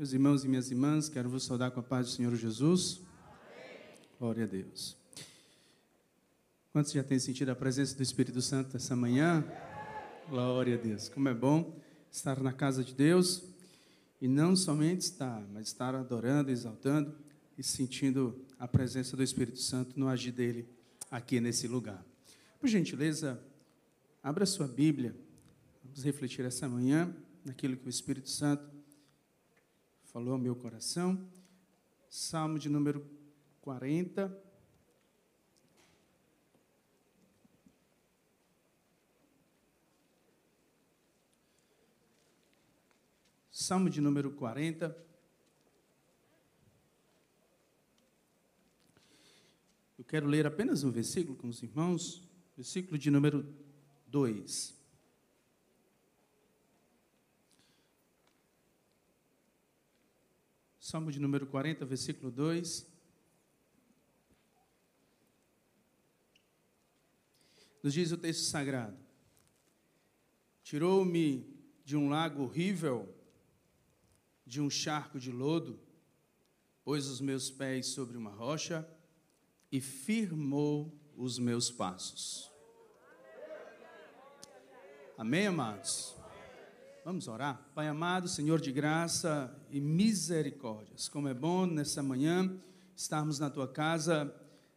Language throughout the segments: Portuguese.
Meus irmãos e minhas irmãs, quero vos saudar com a paz do Senhor Jesus. Amém. Glória a Deus. Quantos já têm sentido a presença do Espírito Santo essa manhã? Glória a Deus. Como é bom estar na casa de Deus e não somente estar, mas estar adorando, exaltando e sentindo a presença do Espírito Santo no agir dele aqui nesse lugar. Por gentileza, abra sua Bíblia. Vamos refletir essa manhã naquilo que o Espírito Santo falou ao meu coração. Salmo de número 40. Salmo de número 40. Eu quero ler apenas um versículo com os irmãos, versículo de número 2. Salmo de número 40, versículo 2. Nos diz o texto sagrado: Tirou-me de um lago horrível, de um charco de lodo, pôs os meus pés sobre uma rocha e firmou os meus passos. Amém, amados? Vamos orar? Pai amado, Senhor de graça e misericórdias, como é bom nessa manhã estarmos na tua casa,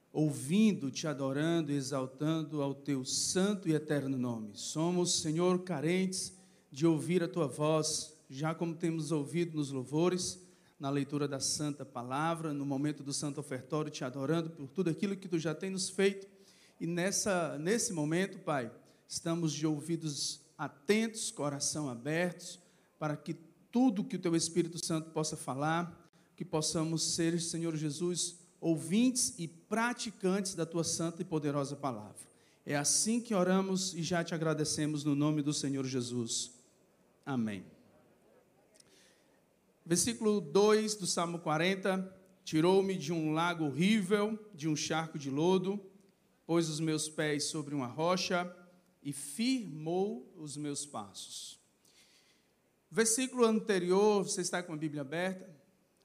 ouvindo, te adorando exaltando ao teu santo e eterno nome. Somos, Senhor, carentes de ouvir a tua voz, já como temos ouvido nos louvores, na leitura da santa palavra, no momento do santo ofertório, te adorando por tudo aquilo que tu já tens feito. E nessa, nesse momento, Pai, estamos de ouvidos atentos, coração abertos, para que tudo que o Teu Espírito Santo possa falar, que possamos ser, Senhor Jesus, ouvintes e praticantes da Tua santa e poderosa palavra. É assim que oramos e já te agradecemos no nome do Senhor Jesus. Amém. Versículo 2 do Salmo 40: Tirou-me de um lago horrível, de um charco de lodo, pôs os meus pés sobre uma rocha e firmou os meus passos. Versículo anterior, você está com a Bíblia aberta?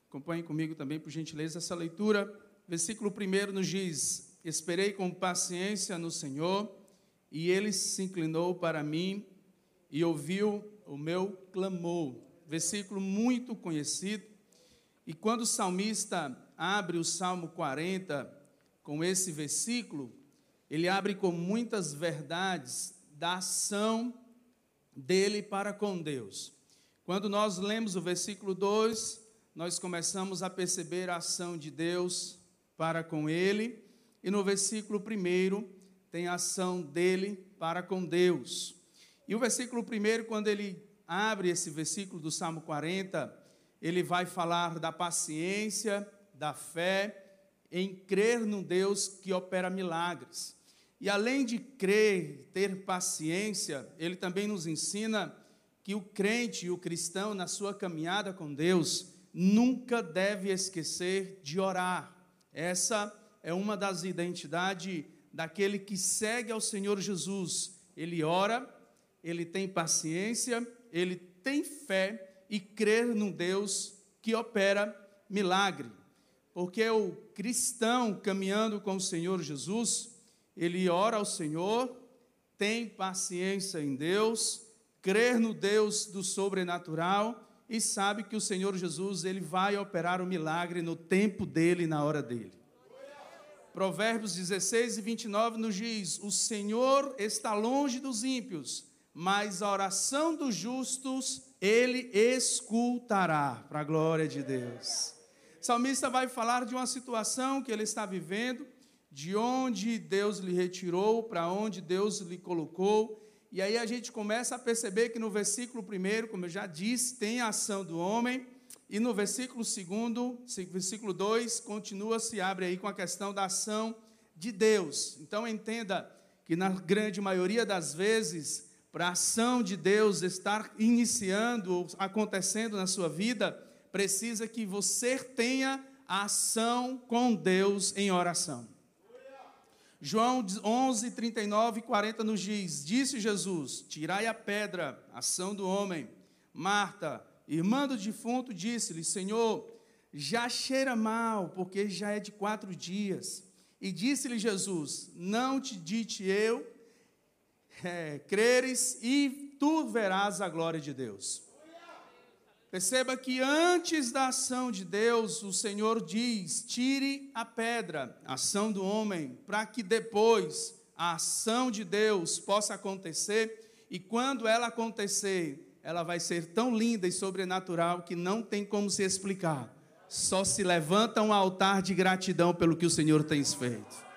Acompanhe comigo também, por gentileza, essa leitura. Versículo 1 nos diz: Esperei com paciência no Senhor, e ele se inclinou para mim e ouviu o meu clamor. Versículo muito conhecido. E quando o salmista abre o Salmo 40 com esse versículo, ele abre com muitas verdades da ação dele para com Deus. Quando nós lemos o versículo 2, nós começamos a perceber a ação de Deus para com ele, e no versículo 1 tem a ação dele para com Deus. E o versículo 1, quando ele abre esse versículo do Salmo 40, ele vai falar da paciência, da fé em crer num Deus que opera milagres. E além de crer, ter paciência, ele também nos ensina que o crente e o cristão, na sua caminhada com Deus, nunca deve esquecer de orar. Essa é uma das identidades daquele que segue ao Senhor Jesus. Ele ora, ele tem paciência, ele tem fé e crer num Deus que opera milagre. Porque o cristão caminhando com o Senhor Jesus, ele ora ao Senhor, tem paciência em Deus, crer no Deus do sobrenatural e sabe que o Senhor Jesus ele vai operar o milagre no tempo dele e na hora dele. Provérbios 16 e 29 nos diz: O Senhor está longe dos ímpios, mas a oração dos justos ele escutará, para a glória de Deus. O salmista vai falar de uma situação que ele está vivendo, de onde Deus lhe retirou, para onde Deus lhe colocou. E aí a gente começa a perceber que no versículo 1, como eu já disse, tem a ação do homem, e no versículo 2, versículo 2, continua, se abre aí com a questão da ação de Deus. Então entenda que na grande maioria das vezes, para a ação de Deus estar iniciando, acontecendo na sua vida, precisa que você tenha a ação com Deus em oração. João 11, 39 e 40 nos diz: Disse Jesus: Tirai a pedra, ação do homem. Marta, Irmã do defunto disse-lhe: Senhor, já cheira mal, porque já é de quatro dias. E disse-lhe Jesus: Não te dite eu, é, creres, e tu verás a glória de Deus. Perceba que antes da ação de Deus, o Senhor diz: tire a pedra, ação do homem, para que depois a ação de Deus possa acontecer, e quando ela acontecer, ela vai ser tão linda e sobrenatural que não tem como se explicar. Só se levanta um altar de gratidão pelo que o Senhor tem feito.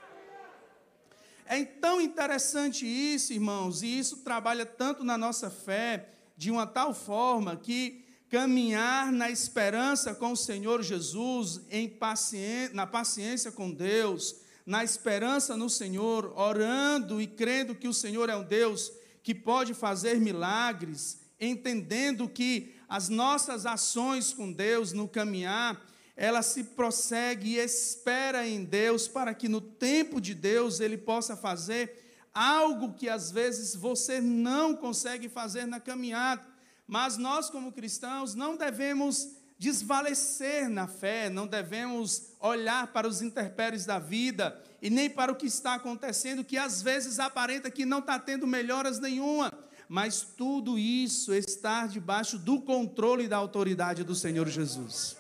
É tão interessante isso, irmãos, e isso trabalha tanto na nossa fé, de uma tal forma que caminhar na esperança com o Senhor Jesus, paciência, na paciência com Deus, na esperança no Senhor, orando e crendo que o Senhor é um Deus que pode fazer milagres, entendendo que as nossas ações com Deus no caminhar, ela se prossegue e espera em Deus para que no tempo de Deus ele possa fazer algo que às vezes você não consegue fazer na caminhada. Mas nós, como cristãos, não devemos desvalecer na fé, não devemos olhar para os interpéries da vida e nem para o que está acontecendo, que às vezes aparenta que não está tendo melhoras nenhuma, mas tudo isso está debaixo do controle e da autoridade do Senhor Jesus.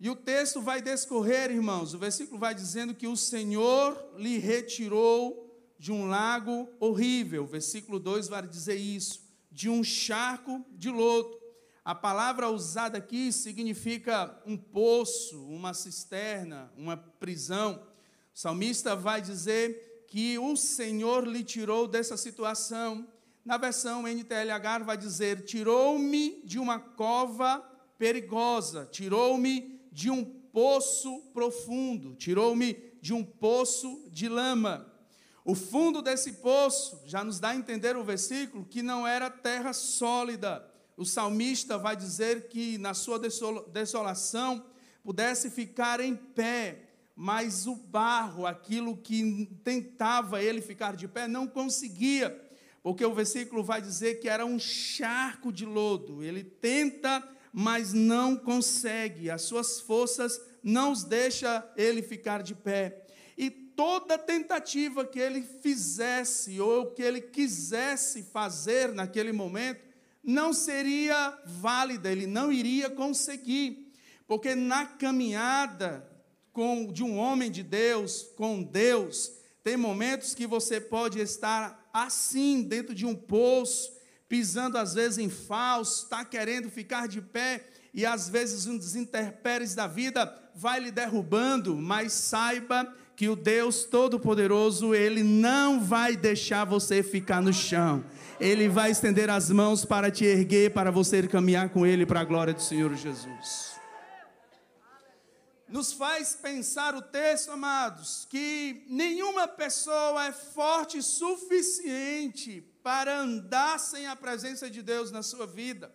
E o texto vai descorrer, irmãos, o versículo vai dizendo que o Senhor lhe retirou de um lago horrível. Versículo 2 vai dizer isso, de um charco de lodo. A palavra usada aqui significa um poço, uma cisterna, uma prisão. O salmista vai dizer que o Senhor lhe tirou dessa situação. Na versão NTLH vai dizer: tirou-me de uma cova perigosa, tirou-me de um poço profundo, tirou-me de um poço de lama. O fundo desse poço já nos dá a entender o versículo que não era terra sólida. O salmista vai dizer que na sua desolação pudesse ficar em pé, mas o barro, aquilo que tentava ele ficar de pé, não conseguia, porque o versículo vai dizer que era um charco de lodo. Ele tenta, mas não consegue. As suas forças não os deixa ele ficar de pé toda tentativa que ele fizesse ou que ele quisesse fazer naquele momento não seria válida, ele não iria conseguir, porque na caminhada com, de um homem de Deus, com Deus, tem momentos que você pode estar assim, dentro de um poço, pisando às vezes em falso, está querendo ficar de pé, e às vezes um dos interpéries da vida vai lhe derrubando, mas saiba que o Deus Todo-Poderoso, Ele não vai deixar você ficar no chão. Ele vai estender as mãos para te erguer, para você caminhar com Ele para a glória do Senhor Jesus. Nos faz pensar o texto, amados, que nenhuma pessoa é forte suficiente para andar sem a presença de Deus na sua vida.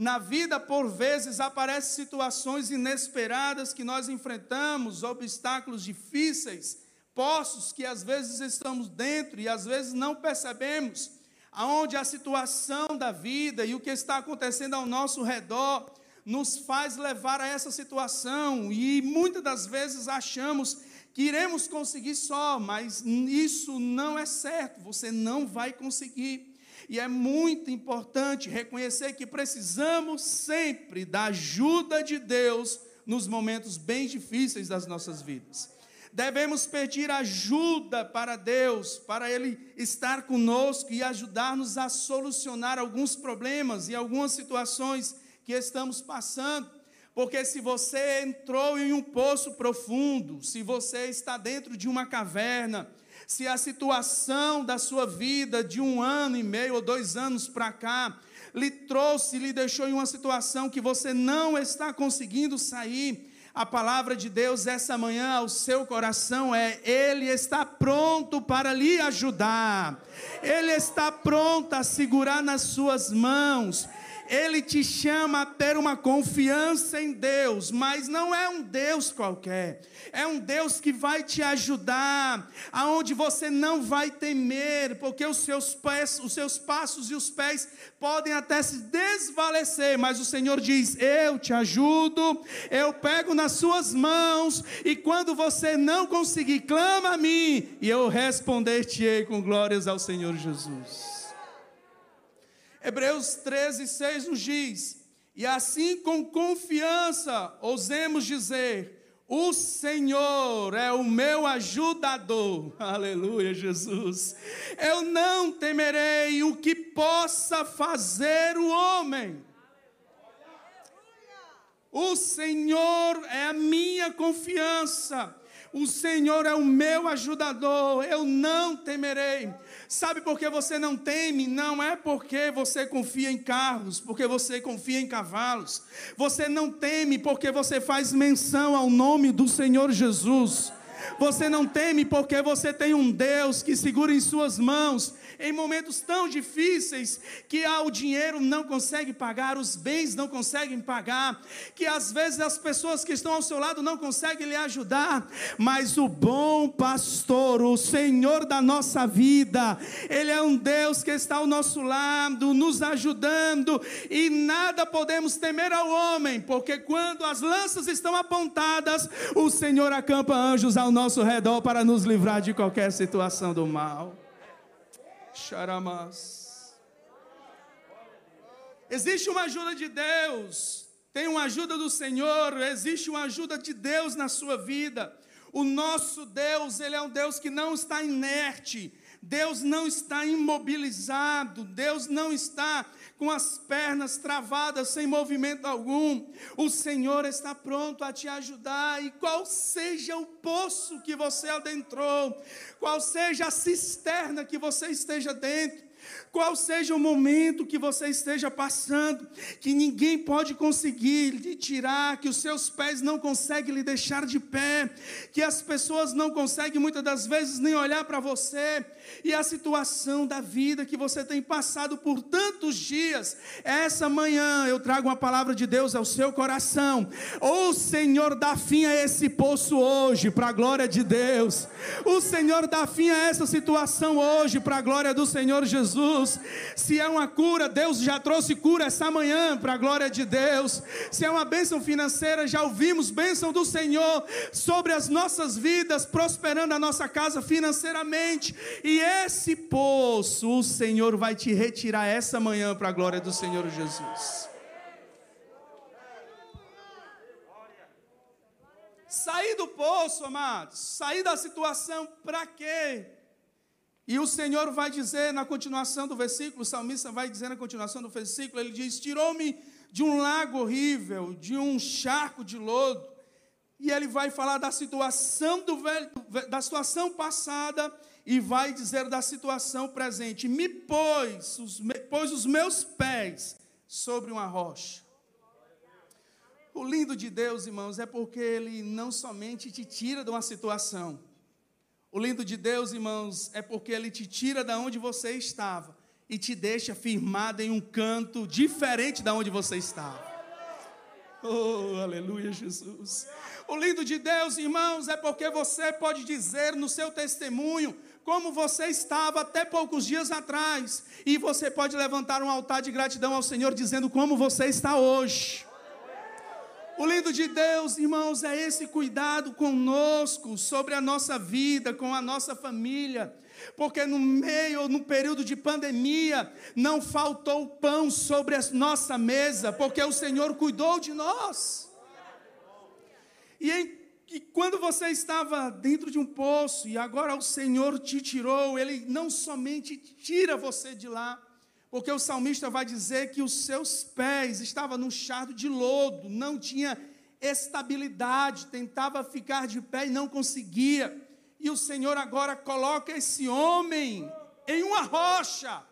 Na vida, por vezes, aparecem situações inesperadas que nós enfrentamos, obstáculos difíceis, poços que às vezes estamos dentro e às vezes não percebemos, aonde a situação da vida e o que está acontecendo ao nosso redor nos faz levar a essa situação e muitas das vezes achamos que iremos conseguir só, mas isso não é certo, você não vai conseguir. E é muito importante reconhecer que precisamos sempre da ajuda de Deus nos momentos bem difíceis das nossas vidas. Devemos pedir ajuda para Deus, para Ele estar conosco e ajudar-nos a solucionar alguns problemas e algumas situações que estamos passando. Porque se você entrou em um poço profundo, se você está dentro de uma caverna, se a situação da sua vida de um ano e meio ou dois anos para cá lhe trouxe, lhe deixou em uma situação que você não está conseguindo sair, a palavra de Deus essa manhã ao seu coração é: Ele está pronto para lhe ajudar, Ele está pronto a segurar nas suas mãos. Ele te chama a ter uma confiança em Deus, mas não é um Deus qualquer. É um Deus que vai te ajudar, aonde você não vai temer, porque os seus pés, os seus passos e os pés podem até se desvalecer, mas o Senhor diz: "Eu te ajudo, eu pego nas suas mãos, e quando você não conseguir, clama a mim, e eu responder-te-ei com glórias ao Senhor Jesus." Hebreus 13, 6 nos diz: E assim com confiança ousemos dizer: O Senhor é o meu ajudador. Aleluia, Jesus. Eu não temerei o que possa fazer o homem. O Senhor é a minha confiança. O Senhor é o meu ajudador, eu não temerei. Sabe por que você não teme? Não é porque você confia em carros, porque você confia em cavalos. Você não teme porque você faz menção ao nome do Senhor Jesus. Você não teme porque você tem um Deus que segura em suas mãos em momentos tão difíceis que ah, o dinheiro não consegue pagar, os bens não conseguem pagar, que às vezes as pessoas que estão ao seu lado não conseguem lhe ajudar, mas o bom pastor, o Senhor da nossa vida, Ele é um Deus que está ao nosso lado, nos ajudando, e nada podemos temer ao homem, porque quando as lanças estão apontadas, o Senhor acampa anjos ao nosso redor para nos livrar de qualquer situação do mal. Xaramas. Existe uma ajuda de Deus, tem uma ajuda do Senhor, existe uma ajuda de Deus na sua vida. O nosso Deus, Ele é um Deus que não está inerte, Deus não está imobilizado, Deus não está com as pernas travadas, sem movimento algum. O Senhor está pronto a te ajudar, e qual seja o poço que você adentrou, qual seja a cisterna que você esteja dentro, qual seja o momento que você esteja passando, que ninguém pode conseguir lhe tirar, que os seus pés não conseguem lhe deixar de pé, que as pessoas não conseguem muitas das vezes nem olhar para você, e a situação da vida que você tem passado por tantos dias, essa manhã eu trago uma palavra de Deus ao seu coração. O Senhor dá fim a esse poço hoje, para a glória de Deus. O Senhor dá fim a essa situação hoje, para a glória do Senhor Jesus. Se é uma cura, Deus já trouxe cura essa manhã, para a glória de Deus. Se é uma bênção financeira, já ouvimos bênção do Senhor sobre as nossas vidas, prosperando a nossa casa financeiramente. E esse poço o Senhor vai te retirar essa manhã para a glória do Senhor Jesus. Sair do poço, amados, sair da situação, para quê? E o Senhor vai dizer na continuação do versículo, o salmista vai dizer na continuação do versículo, ele diz: Tirou-me de um lago horrível, de um charco de lodo, e ele vai falar da situação do velho, da situação passada e vai dizer da situação presente: me pôs os, pôs os meus pés sobre uma rocha. O lindo de Deus, irmãos, é porque Ele não somente te tira de uma situação. O lindo de Deus, irmãos, é porque Ele te tira da onde você estava e te deixa firmado em um canto diferente da onde você estava. Oh, aleluia, Jesus. O lindo de Deus, irmãos, é porque você pode dizer no seu testemunho como você estava até poucos dias atrás, e você pode levantar um altar de gratidão ao Senhor dizendo como você está hoje. O lindo de Deus, irmãos, é esse cuidado conosco, sobre a nossa vida, com a nossa família. Porque no meio, no período de pandemia, não faltou pão sobre a nossa mesa, porque o Senhor cuidou de nós. E em que quando você estava dentro de um poço e agora o Senhor te tirou, Ele não somente tira você de lá, porque o salmista vai dizer que os seus pés estavam num chardo de lodo, não tinha estabilidade, tentava ficar de pé e não conseguia. E o Senhor agora coloca esse homem em uma rocha.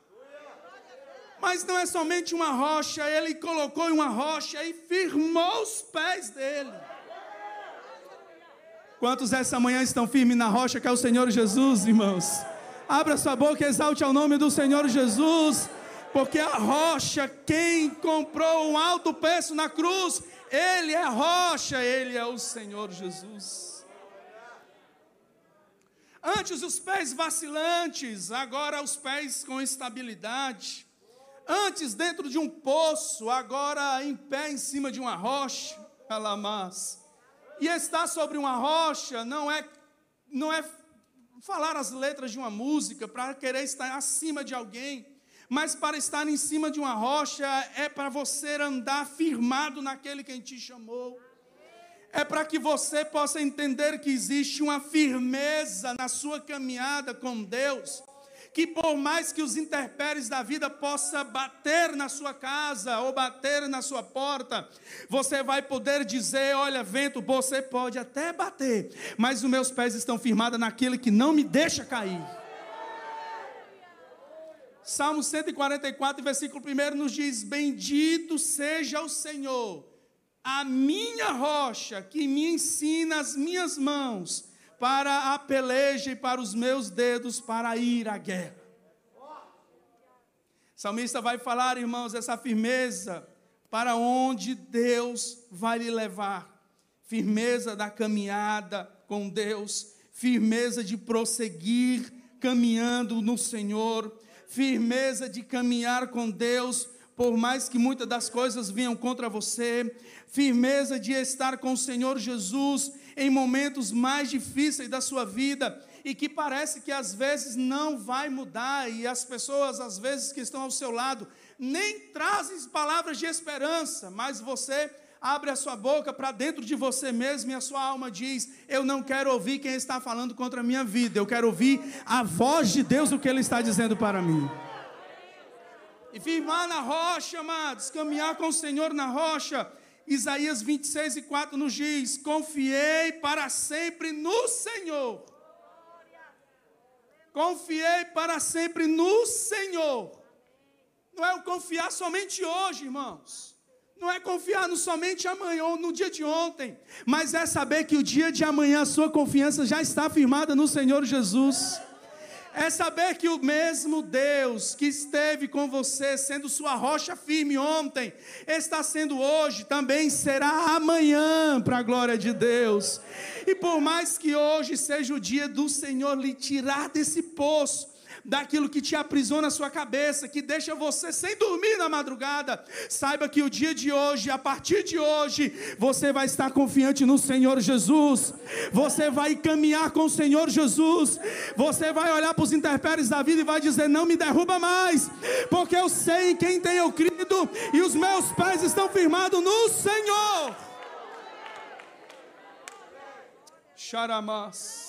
Mas não é somente uma rocha, ele colocou em uma rocha e firmou os pés dele. Quantos essa manhã estão firmes na rocha que é o Senhor Jesus, irmãos? Abra sua boca e exalte ao nome do Senhor Jesus. Porque a rocha, quem comprou um alto preço na cruz, ele é a rocha, ele é o Senhor Jesus. Antes os pés vacilantes, agora os pés com estabilidade. Antes dentro de um poço, agora em pé em cima de uma rocha. Alamás. E estar sobre uma rocha não é não é falar as letras de uma música para querer estar acima de alguém, mas para estar em cima de uma rocha é para você andar firmado naquele quem te chamou. É para que você possa entender que existe uma firmeza na sua caminhada com Deus que por mais que os interpéries da vida possa bater na sua casa ou bater na sua porta, você vai poder dizer, olha, vento, você pode até bater, mas os meus pés estão firmados naquilo que não me deixa cair. Salmo 144, versículo 1 nos diz: Bendito seja o Senhor, a minha rocha, que me ensina as minhas mãos para a peleja e para os meus dedos para ir à guerra. O salmista vai falar, irmãos, essa firmeza para onde Deus vai lhe levar. Firmeza da caminhada com Deus, firmeza de prosseguir caminhando no Senhor, firmeza de caminhar com Deus, por mais que muitas das coisas venham contra você, firmeza de estar com o Senhor Jesus em momentos mais difíceis da sua vida e que parece que às vezes não vai mudar e as pessoas às vezes que estão ao seu lado nem trazem palavras de esperança, mas você abre a sua boca para dentro de você mesmo e a sua alma diz: Eu não quero ouvir quem está falando contra a minha vida, eu quero ouvir a voz de Deus, o que Ele está dizendo para mim. E firmar na rocha, amados, caminhar com o Senhor na rocha, Isaías 26 e 4 nos diz: Confiei para sempre no Senhor. Confiei para sempre no Senhor. Não é o confiar somente hoje, irmãos. Não é confiar no somente amanhã ou no dia de ontem, mas é saber que o dia de amanhã a sua confiança já está firmada no Senhor Jesus é saber que o mesmo Deus que esteve com você, sendo sua rocha firme ontem, está sendo hoje, também será amanhã, para a glória de Deus. E por mais que hoje seja o dia do Senhor lhe tirar desse poço, daquilo que te aprisiona a sua cabeça, que deixa você sem dormir na madrugada. Saiba que o dia de hoje, a partir de hoje, você vai estar confiante no Senhor Jesus. Você vai caminhar com o Senhor Jesus. Você vai olhar para os interpéries da vida e vai dizer: Não me derruba mais, porque eu sei em quem tenho crido e os meus pés estão firmados no Senhor. Charamas.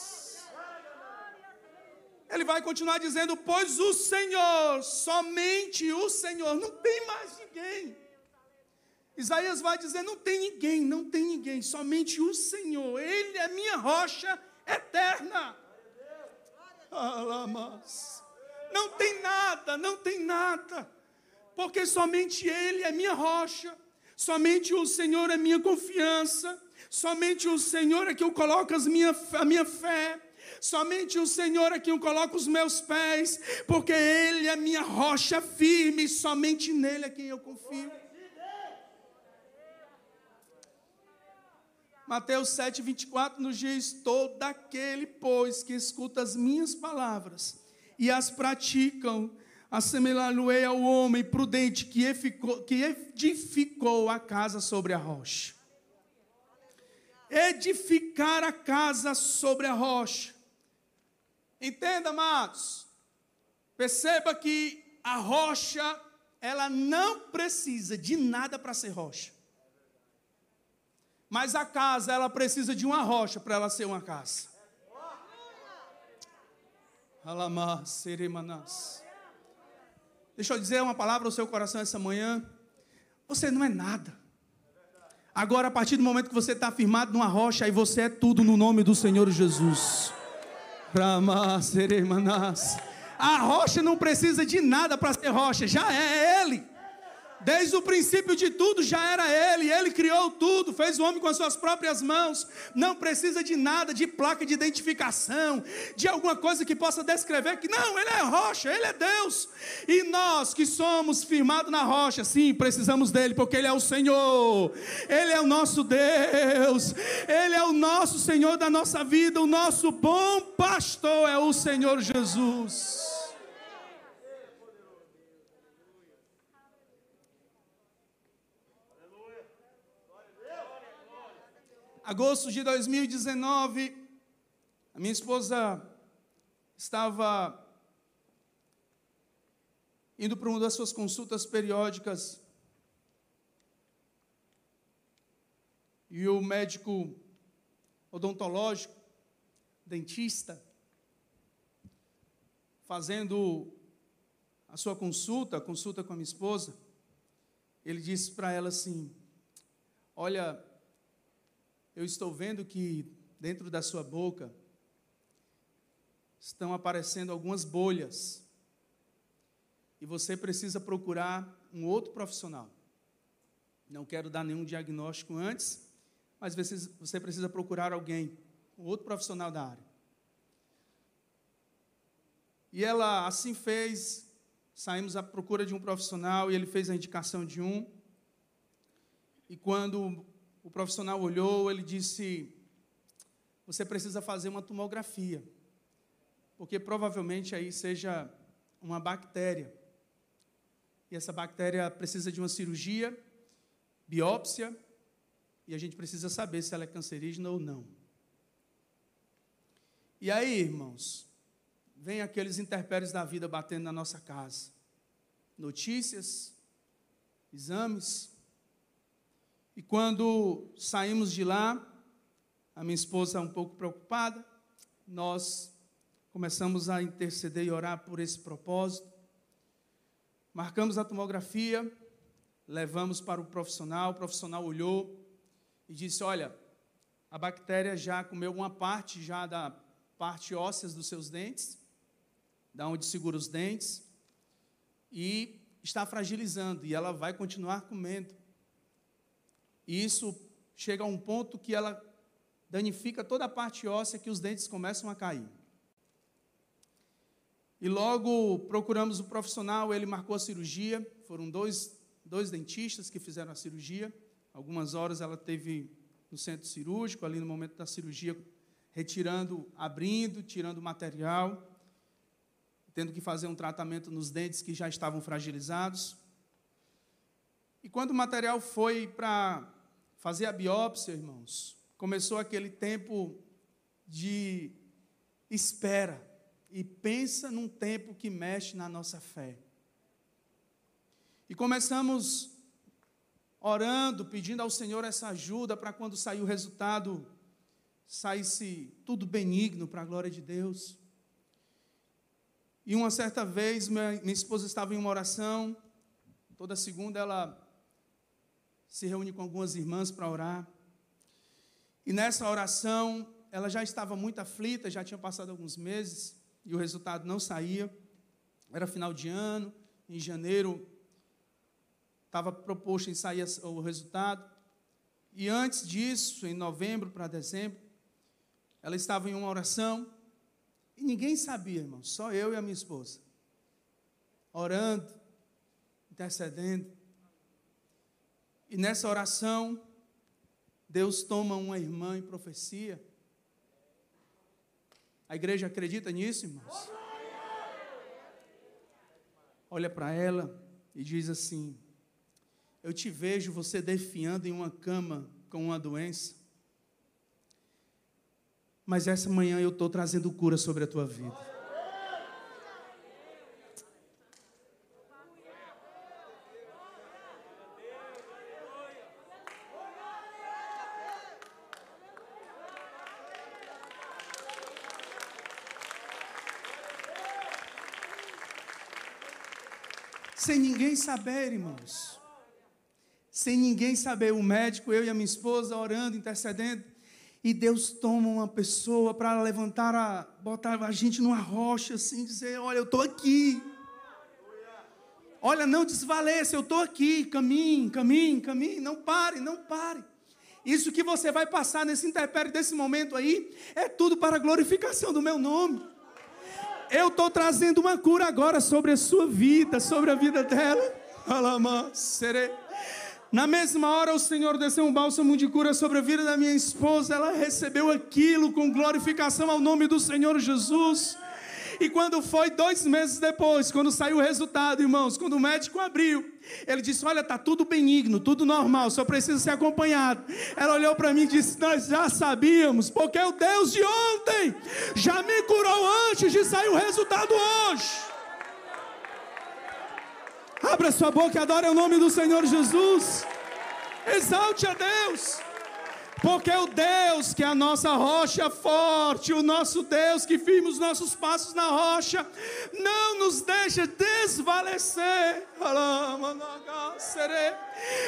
Ele vai continuar dizendo: Pois o Senhor, somente o Senhor, não tem mais ninguém. Isaías vai dizer: Não tem ninguém, não tem ninguém, somente o Senhor, Ele é minha rocha eterna. Alamas. Não tem nada, não tem nada, porque somente Ele é minha rocha, somente o Senhor é minha confiança, somente o Senhor é que eu coloco as minha, a minha fé. Somente o Senhor é quem eu coloco os meus pés, porque Ele é minha rocha firme, somente nele é quem eu confio. Mateus 7, 24 nos diz: Todo aquele, pois, que escuta as minhas palavras e as praticam, assemelhar-lo-ei ao homem prudente que edificou, que edificou a casa sobre a rocha. Edificar a casa sobre a rocha. Entenda, amados. Perceba que a rocha, ela não precisa de nada para ser rocha. Mas a casa, ela precisa de uma rocha para ela ser uma casa. Seremanas. Deixa eu dizer uma palavra ao seu coração essa manhã. Você não é nada. Agora, a partir do momento que você está firmado numa rocha, aí você é tudo no nome do Senhor Jesus. A rocha não precisa de nada para ser rocha, já é Ele. Desde o princípio de tudo já era Ele, Ele criou tudo, fez o homem com as suas próprias mãos. Não precisa de nada, de placa de identificação, de alguma coisa que possa descrever que não, Ele é rocha, Ele é Deus. E nós que somos firmados na rocha, sim, precisamos dele, porque Ele é o Senhor, Ele é o nosso Deus, Ele é o nosso Senhor da nossa vida, o nosso bom pastor é o Senhor Jesus. Agosto de 2019, a minha esposa estava indo para uma das suas consultas periódicas. E o médico odontológico, dentista, fazendo a sua consulta, a consulta com a minha esposa, ele disse para ela assim: Olha, eu estou vendo que dentro da sua boca estão aparecendo algumas bolhas. E você precisa procurar um outro profissional. Não quero dar nenhum diagnóstico antes, mas você precisa procurar alguém, um outro profissional da área. E ela assim fez, saímos à procura de um profissional e ele fez a indicação de um. E quando o profissional olhou, ele disse: Você precisa fazer uma tomografia, porque provavelmente aí seja uma bactéria. E essa bactéria precisa de uma cirurgia, biópsia, e a gente precisa saber se ela é cancerígena ou não. E aí, irmãos, vem aqueles interpéries da vida batendo na nossa casa. Notícias, exames, e quando saímos de lá, a minha esposa um pouco preocupada, nós começamos a interceder e orar por esse propósito. Marcamos a tomografia, levamos para o profissional, o profissional olhou e disse: "Olha, a bactéria já comeu uma parte já da parte óssea dos seus dentes, da onde segura os dentes, e está fragilizando e ela vai continuar comendo. E isso chega a um ponto que ela danifica toda a parte óssea que os dentes começam a cair. E logo procuramos o profissional, ele marcou a cirurgia. Foram dois, dois dentistas que fizeram a cirurgia. Algumas horas ela teve no centro cirúrgico, ali no momento da cirurgia, retirando, abrindo, tirando o material, tendo que fazer um tratamento nos dentes que já estavam fragilizados. E quando o material foi para fazer a biópsia, irmãos, começou aquele tempo de espera. E pensa num tempo que mexe na nossa fé. E começamos orando, pedindo ao Senhor essa ajuda para quando sair o resultado, saísse tudo benigno para a glória de Deus. E uma certa vez, minha, minha esposa estava em uma oração, toda segunda ela se reúne com algumas irmãs para orar. E nessa oração, ela já estava muito aflita, já tinha passado alguns meses e o resultado não saía. Era final de ano, em janeiro estava proposto em sair o resultado. E antes disso, em novembro para dezembro, ela estava em uma oração e ninguém sabia, irmão, só eu e a minha esposa. Orando, intercedendo. E nessa oração, Deus toma uma irmã em profecia. A igreja acredita nisso, irmãos? Olha para ela e diz assim: Eu te vejo você defiando em uma cama com uma doença, mas essa manhã eu estou trazendo cura sobre a tua vida. Sem ninguém saber, irmãos. Sem ninguém saber. O médico, eu e a minha esposa orando, intercedendo. E Deus toma uma pessoa para levantar, a, botar a gente numa rocha assim, dizer: Olha, eu estou aqui. Olha, não desvaleça, eu estou aqui, caminhe, caminhe, caminhe, não pare, não pare. Isso que você vai passar nesse interpério desse momento aí, é tudo para a glorificação do meu nome. Eu estou trazendo uma cura agora sobre a sua vida, sobre a vida dela. Na mesma hora, o Senhor desceu um bálsamo de cura sobre a vida da minha esposa. Ela recebeu aquilo com glorificação ao nome do Senhor Jesus. E quando foi dois meses depois, quando saiu o resultado, irmãos, quando o médico abriu, ele disse: Olha, está tudo benigno, tudo normal, só precisa ser acompanhado. Ela olhou para mim e disse: Nós já sabíamos, porque o Deus de ontem já me curou antes de sair o resultado hoje. Abra sua boca e adore o nome do Senhor Jesus. Exalte a Deus. Porque o Deus que é a nossa rocha forte, o nosso Deus que firma os nossos passos na rocha, não nos deixa desvalecer.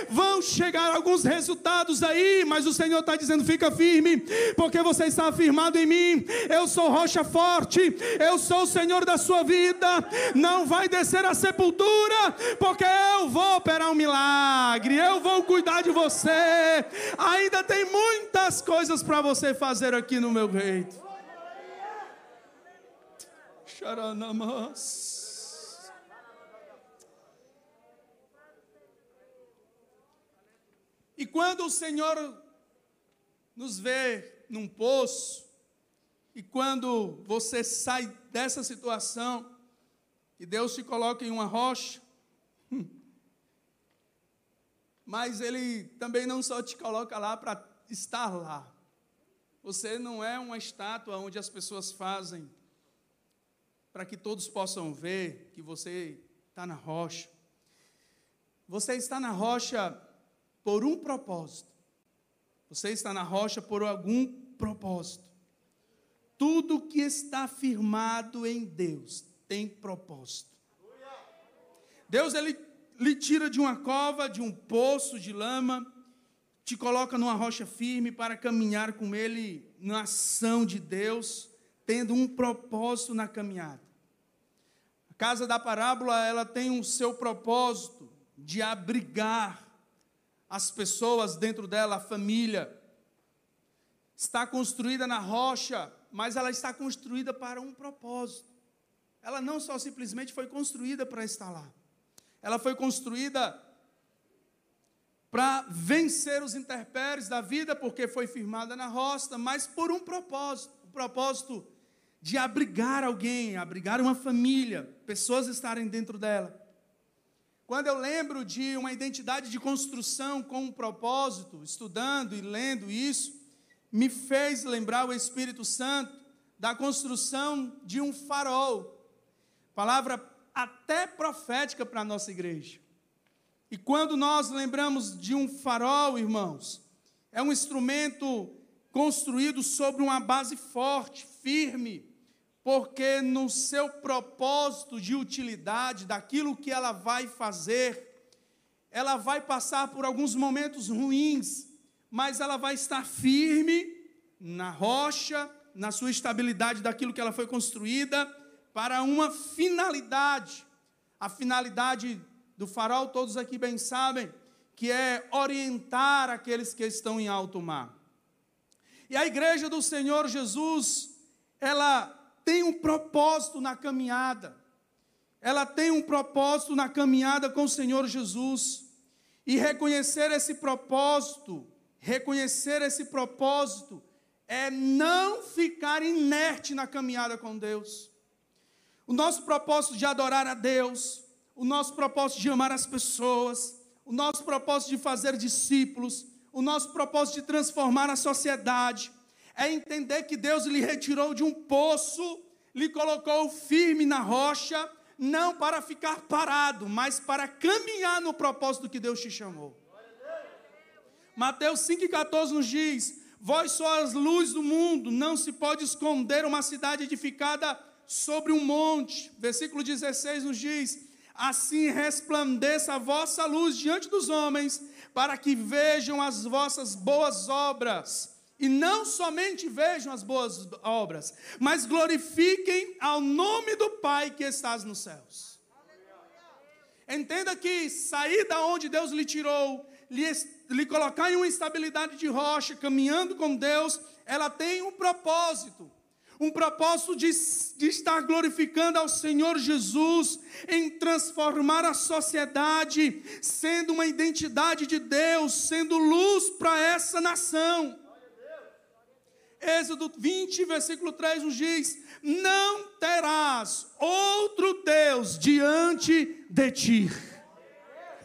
Vão chegar alguns resultados aí, mas o Senhor está dizendo: fica firme, porque você está afirmado em mim. Eu sou rocha forte, eu sou o Senhor da sua vida. Não vai descer a sepultura, porque eu vou operar um milagre, eu vou cuidar de você. Ainda tem muito muitas coisas para você fazer aqui no meu reino. Charanamas. E quando o Senhor nos vê num poço, e quando você sai dessa situação, e Deus te coloca em uma rocha, mas Ele também não só te coloca lá para estar lá. Você não é uma estátua onde as pessoas fazem para que todos possam ver que você está na rocha. Você está na rocha por um propósito. Você está na rocha por algum propósito. Tudo que está firmado em Deus tem propósito. Deus ele lhe tira de uma cova, de um poço de lama, te coloca numa rocha firme para caminhar com Ele na ação de Deus, tendo um propósito na caminhada. A casa da parábola, ela tem o seu propósito de abrigar as pessoas dentro dela, a família. Está construída na rocha, mas ela está construída para um propósito. Ela não só simplesmente foi construída para estar lá. Ela foi construída para vencer os interpéries da vida, porque foi firmada na roça, mas por um propósito, o propósito de abrigar alguém, abrigar uma família, pessoas estarem dentro dela. Quando eu lembro de uma identidade de construção com um propósito, estudando e lendo isso, me fez lembrar o Espírito Santo da construção de um farol. Palavra até profética para a nossa igreja. E quando nós lembramos de um farol, irmãos, é um instrumento construído sobre uma base forte, firme, porque no seu propósito de utilidade, daquilo que ela vai fazer, ela vai passar por alguns momentos ruins, mas ela vai estar firme na rocha, na sua estabilidade daquilo que ela foi construída, para uma finalidade. A finalidade do farol, todos aqui bem sabem, que é orientar aqueles que estão em alto mar. E a igreja do Senhor Jesus, ela tem um propósito na caminhada. Ela tem um propósito na caminhada com o Senhor Jesus. E reconhecer esse propósito, reconhecer esse propósito, é não ficar inerte na caminhada com Deus. O nosso propósito de adorar a Deus, o nosso propósito de amar as pessoas, o nosso propósito de fazer discípulos, o nosso propósito de transformar a sociedade, é entender que Deus lhe retirou de um poço, lhe colocou firme na rocha, não para ficar parado, mas para caminhar no propósito que Deus te chamou. Mateus 5,14 nos diz: Vós sois luz do mundo, não se pode esconder uma cidade edificada sobre um monte. Versículo 16 nos diz: assim resplandeça a vossa luz diante dos homens, para que vejam as vossas boas obras. E não somente vejam as boas obras, mas glorifiquem ao nome do Pai que estás nos céus. Entenda que sair da onde Deus lhe tirou, lhe, lhe colocar em uma estabilidade de rocha, caminhando com Deus, ela tem um propósito um propósito de, de, estar glorificando ao Senhor Jesus, em transformar a sociedade, sendo uma identidade de Deus, sendo luz para essa nação. Êxodo 20, versículo 3 nos diz: Não terás outro Deus diante de ti.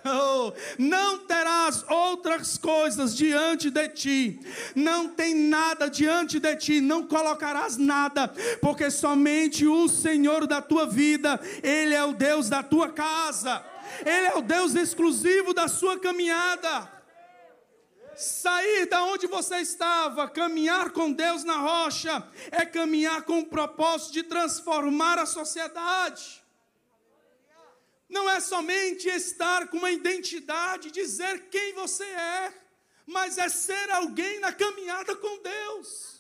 Oh, não terás outras coisas diante de ti, não tem nada diante de ti, não colocarás nada, porque somente o Senhor da tua vida, Ele é o Deus da tua casa, Ele é o Deus exclusivo da sua caminhada. Sair da onde você estava, caminhar com Deus na rocha, é caminhar com o propósito de transformar a sociedade. Não é somente estar com uma identidade, dizer quem você é, mas é ser alguém na caminhada com Deus.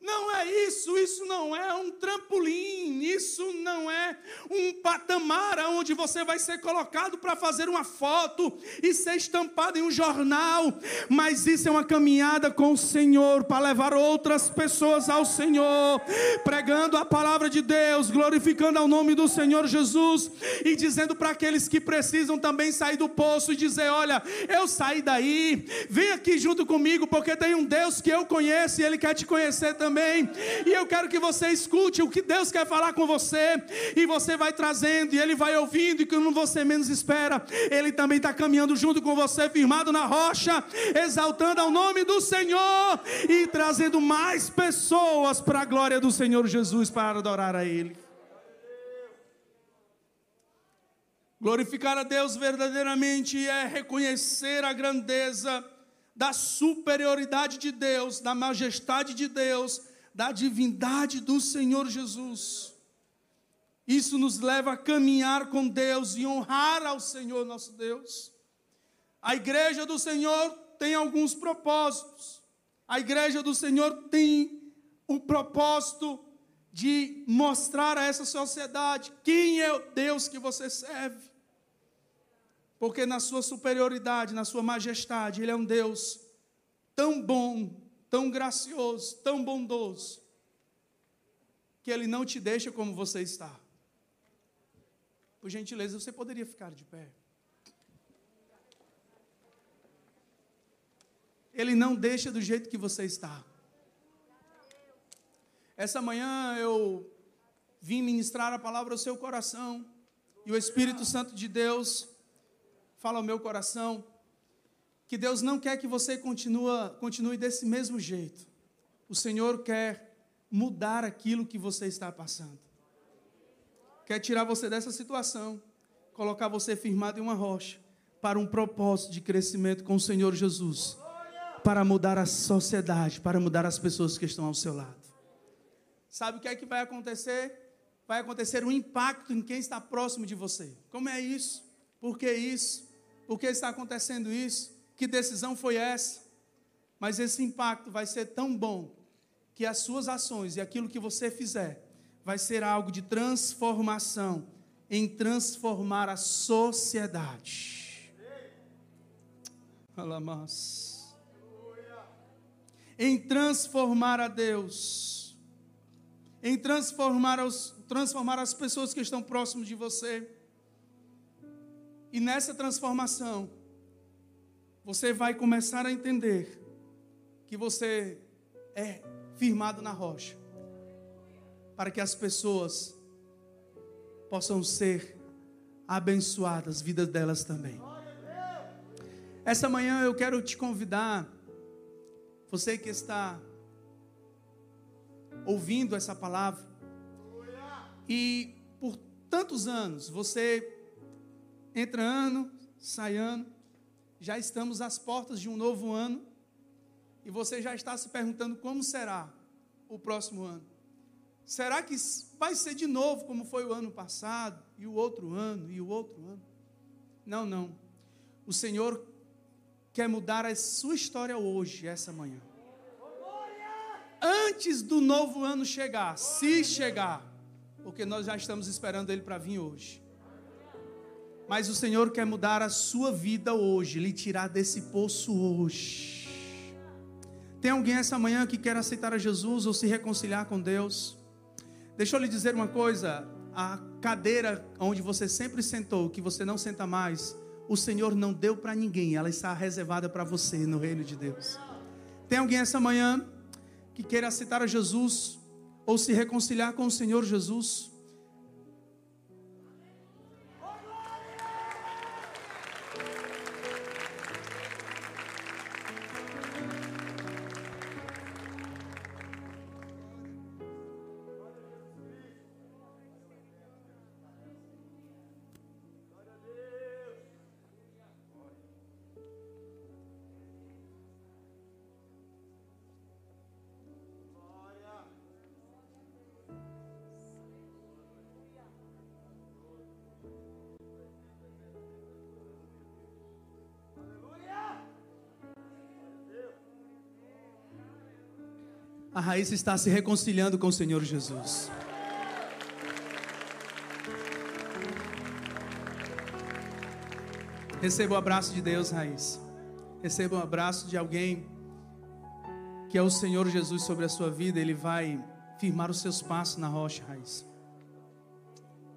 Não é isso, isso não é um trampolim, isso não é um patamar onde você vai ser colocado para fazer uma foto e ser estampado em um jornal, mas isso é uma caminhada com o Senhor para levar outras pessoas ao Senhor, pregando a palavra de Deus, glorificando ao nome do Senhor Jesus e dizendo para aqueles que precisam também sair do poço e dizer: Olha, eu saí daí, vem aqui junto comigo, porque tem um Deus que eu conheço e Ele quer te conhecer também. E eu quero que você escute o que Deus quer falar com você. E você vai trazendo, e Ele vai ouvindo, e quando você menos espera, Ele também está caminhando junto com você, firmado na rocha, exaltando ao nome do Senhor e trazendo mais pessoas para a glória do Senhor Jesus para adorar a Ele. Glorificar a Deus verdadeiramente é reconhecer a grandeza da superioridade de Deus, da majestade de Deus, da divindade do Senhor Jesus. Isso nos leva a caminhar com Deus e honrar ao Senhor nosso Deus. A igreja do Senhor tem alguns propósitos. A igreja do Senhor tem o propósito de mostrar a essa sociedade quem é o Deus que você serve. Porque na sua superioridade, na sua majestade, Ele é um Deus tão bom, tão gracioso, tão bondoso, que Ele não te deixa como você está. Por gentileza, você poderia ficar de pé. Ele não deixa do jeito que você está. Essa manhã eu vim ministrar a palavra ao seu coração, e o Espírito Santo de Deus fala ao meu coração que Deus não quer que você continue, desse mesmo jeito. O Senhor quer mudar aquilo que você está passando. Quer tirar você dessa situação, colocar você firmado em uma rocha para um propósito de crescimento com o Senhor Jesus, para mudar a sociedade, para mudar as pessoas que estão ao seu lado. Sabe o que é que vai acontecer? Vai acontecer um impacto em quem está próximo de você. Como é isso? Por que isso? Por que está acontecendo isso? Que decisão foi essa, mas esse impacto vai ser tão bom que as suas ações e aquilo que você fizer vai ser algo de transformação em transformar a sociedade. Alamas. Em transformar a Deus. Em transformar, os, transformar as pessoas que estão próximas de você. E nessa transformação, você vai começar a entender que você é firmado na rocha, para que as pessoas possam ser abençoadas, vidas delas também. Essa manhã eu quero te convidar, você que está ouvindo essa palavra, e por tantos anos, você entra ano, sai ano, já estamos às portas de um novo ano e você já está se perguntando como será o próximo ano. Será que vai ser de novo como foi o ano passado, e o outro ano, e o outro ano? Não, não. O Senhor quer mudar a sua história hoje, essa manhã. Antes do novo ano chegar, se chegar, porque nós já estamos esperando ele para vir hoje. Mas o Senhor quer mudar a sua vida hoje, lhe tirar desse poço hoje. Tem alguém essa manhã que quer aceitar a Jesus ou se reconciliar com Deus? Deixa eu lhe dizer uma coisa: a cadeira onde você sempre sentou, que você não senta mais, o Senhor não deu para ninguém, ela está reservada para você no reino de Deus. Tem alguém essa manhã que queira aceitar a Jesus ou se reconciliar com o Senhor Jesus? A Raíssa está se reconciliando com o Senhor Jesus. Receba o abraço de Deus, Raíssa. Receba o abraço de alguém que é o Senhor Jesus sobre a sua vida. Ele vai firmar os seus passos na rocha, Raíssa.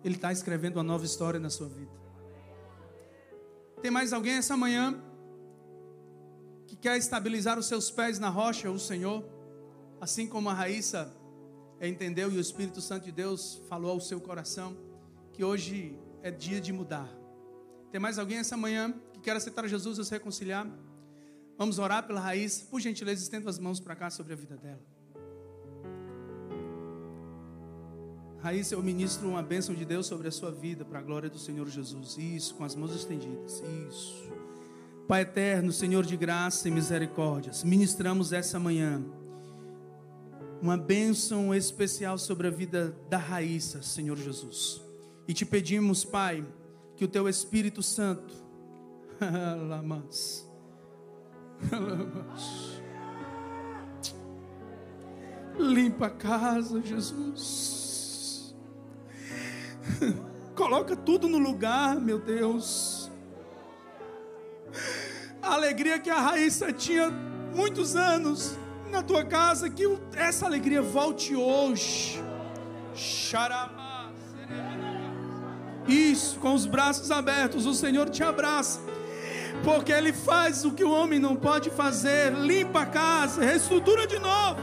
Ele está escrevendo uma nova história na sua vida. Tem mais alguém essa manhã que quer estabilizar os seus pés na rocha, o Senhor? Assim como a Raíssa entendeu e o Espírito Santo de Deus falou ao seu coração que hoje é dia de mudar. Tem mais alguém essa manhã que quer aceitar Jesus e se reconciliar? Vamos orar pela Raíssa. Por gentileza, estenda as mãos para cá sobre a vida dela. Raíssa, eu ministro uma bênção de Deus sobre a sua vida, para a glória do Senhor Jesus. Isso, com as mãos estendidas. Isso. Pai eterno, Senhor de graça e misericórdias, ministramos essa manhã uma bênção especial sobre a vida da Raíssa, Senhor Jesus. E te pedimos, Pai, que o teu Espírito Santo, Lamas, limpa a casa, Jesus. Coloca tudo no lugar, meu Deus. A alegria que a Raíssa tinha muitos anos na tua casa, que essa alegria volte hoje. Isso, com os braços abertos, o Senhor te abraça, porque Ele faz o que o homem não pode fazer: limpa a casa, reestrutura de novo.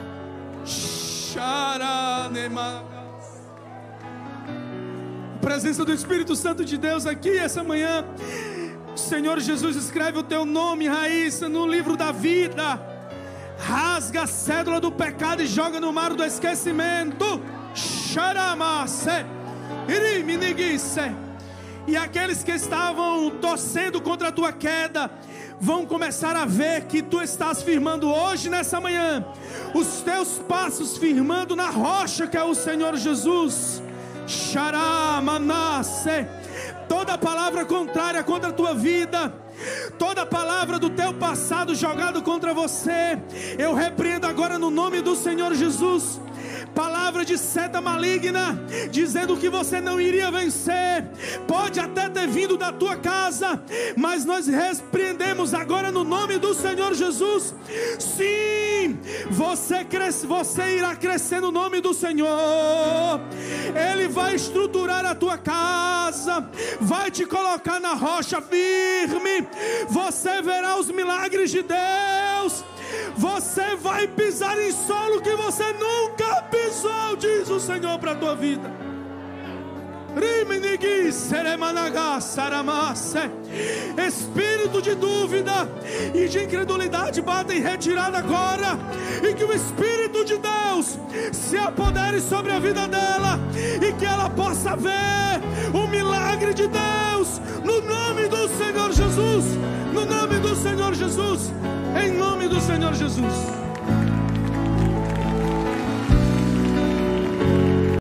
A presença do Espírito Santo de Deus aqui essa manhã. Senhor Jesus, escreve o teu nome, Raíssa, no livro da vida rasga a cédula do pecado e joga no mar do esquecimento. Xaramase, iriminiguisse. E aqueles que estavam torcendo contra a tua queda, vão começar a ver que tu estás firmando hoje, nessa manhã, os teus passos firmando na rocha que é o Senhor Jesus. Xaramanasse. Toda palavra contrária contra a tua vida, toda palavra do teu passado jogado contra você, eu repreendo agora no nome do Senhor Jesus palavra de seta maligna, dizendo que você não iria vencer, pode até ter vindo da tua casa, mas nós repreendemos agora no nome do Senhor Jesus. Sim, você cresce, você irá crescer no nome do Senhor. Ele vai estruturar a tua casa, vai te colocar na rocha firme. Você verá os milagres de Deus. Você vai pisar em solo que você nunca pisou, diz o Senhor para a tua vida. Espírito de dúvida e de incredulidade bata em retirada agora, e que o Espírito de Deus se apodere sobre a vida dela e que ela possa ver o milagre de Deus no nome do Senhor Jesus. No nome do Senhor Jesus. Em nome do Senhor Jesus.